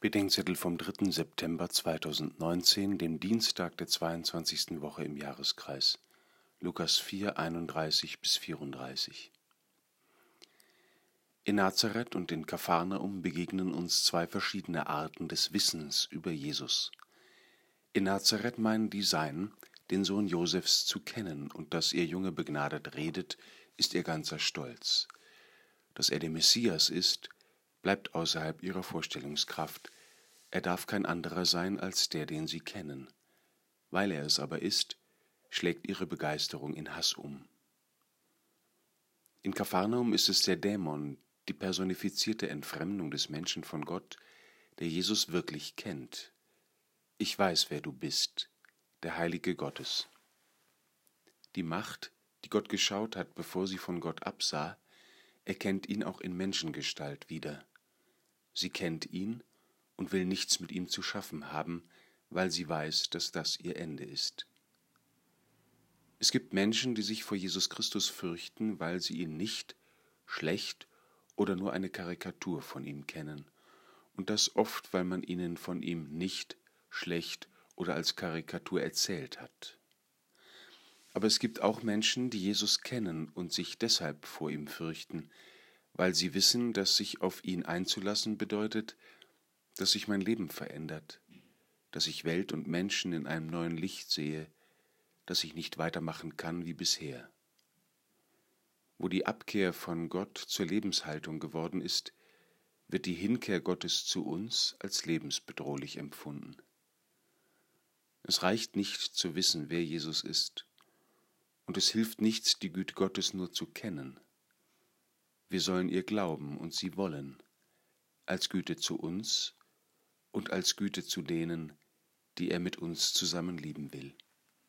Bedenkzettel vom 3. September 2019, dem Dienstag der 22. Woche im Jahreskreis. Lukas 4, 31 bis 34. In Nazareth und in Kapharnaum begegnen uns zwei verschiedene Arten des Wissens über Jesus. In Nazareth meinen die Seinen, den Sohn Josefs zu kennen, und dass ihr Junge begnadet redet, ist ihr ganzer Stolz. Dass er der Messias ist, bleibt außerhalb ihrer Vorstellungskraft. Er darf kein anderer sein als der, den sie kennen. Weil er es aber ist, schlägt ihre Begeisterung in Hass um. In Kapharnaum ist es der Dämon, die personifizierte Entfremdung des Menschen von Gott, der Jesus wirklich kennt. Ich weiß, wer du bist, der Heilige Gottes. Die Macht, die Gott geschaut hat, bevor sie von Gott absah, erkennt ihn auch in Menschengestalt wieder. Sie kennt ihn und will nichts mit ihm zu schaffen haben, weil sie weiß, dass das ihr Ende ist. Es gibt Menschen, die sich vor Jesus Christus fürchten, weil sie ihn nicht, schlecht oder nur eine Karikatur von ihm kennen, und das oft, weil man ihnen von ihm nicht, schlecht oder als Karikatur erzählt hat. Aber es gibt auch Menschen, die Jesus kennen und sich deshalb vor ihm fürchten, weil sie wissen, dass sich auf ihn einzulassen bedeutet, dass sich mein Leben verändert, dass ich Welt und Menschen in einem neuen Licht sehe, dass ich nicht weitermachen kann wie bisher. Wo die Abkehr von Gott zur Lebenshaltung geworden ist, wird die Hinkehr Gottes zu uns als lebensbedrohlich empfunden. Es reicht nicht zu wissen, wer Jesus ist, und es hilft nichts, die Güte Gottes nur zu kennen. Wir sollen ihr glauben und sie wollen, als Güte zu uns und als Güte zu denen, die er mit uns zusammen lieben will.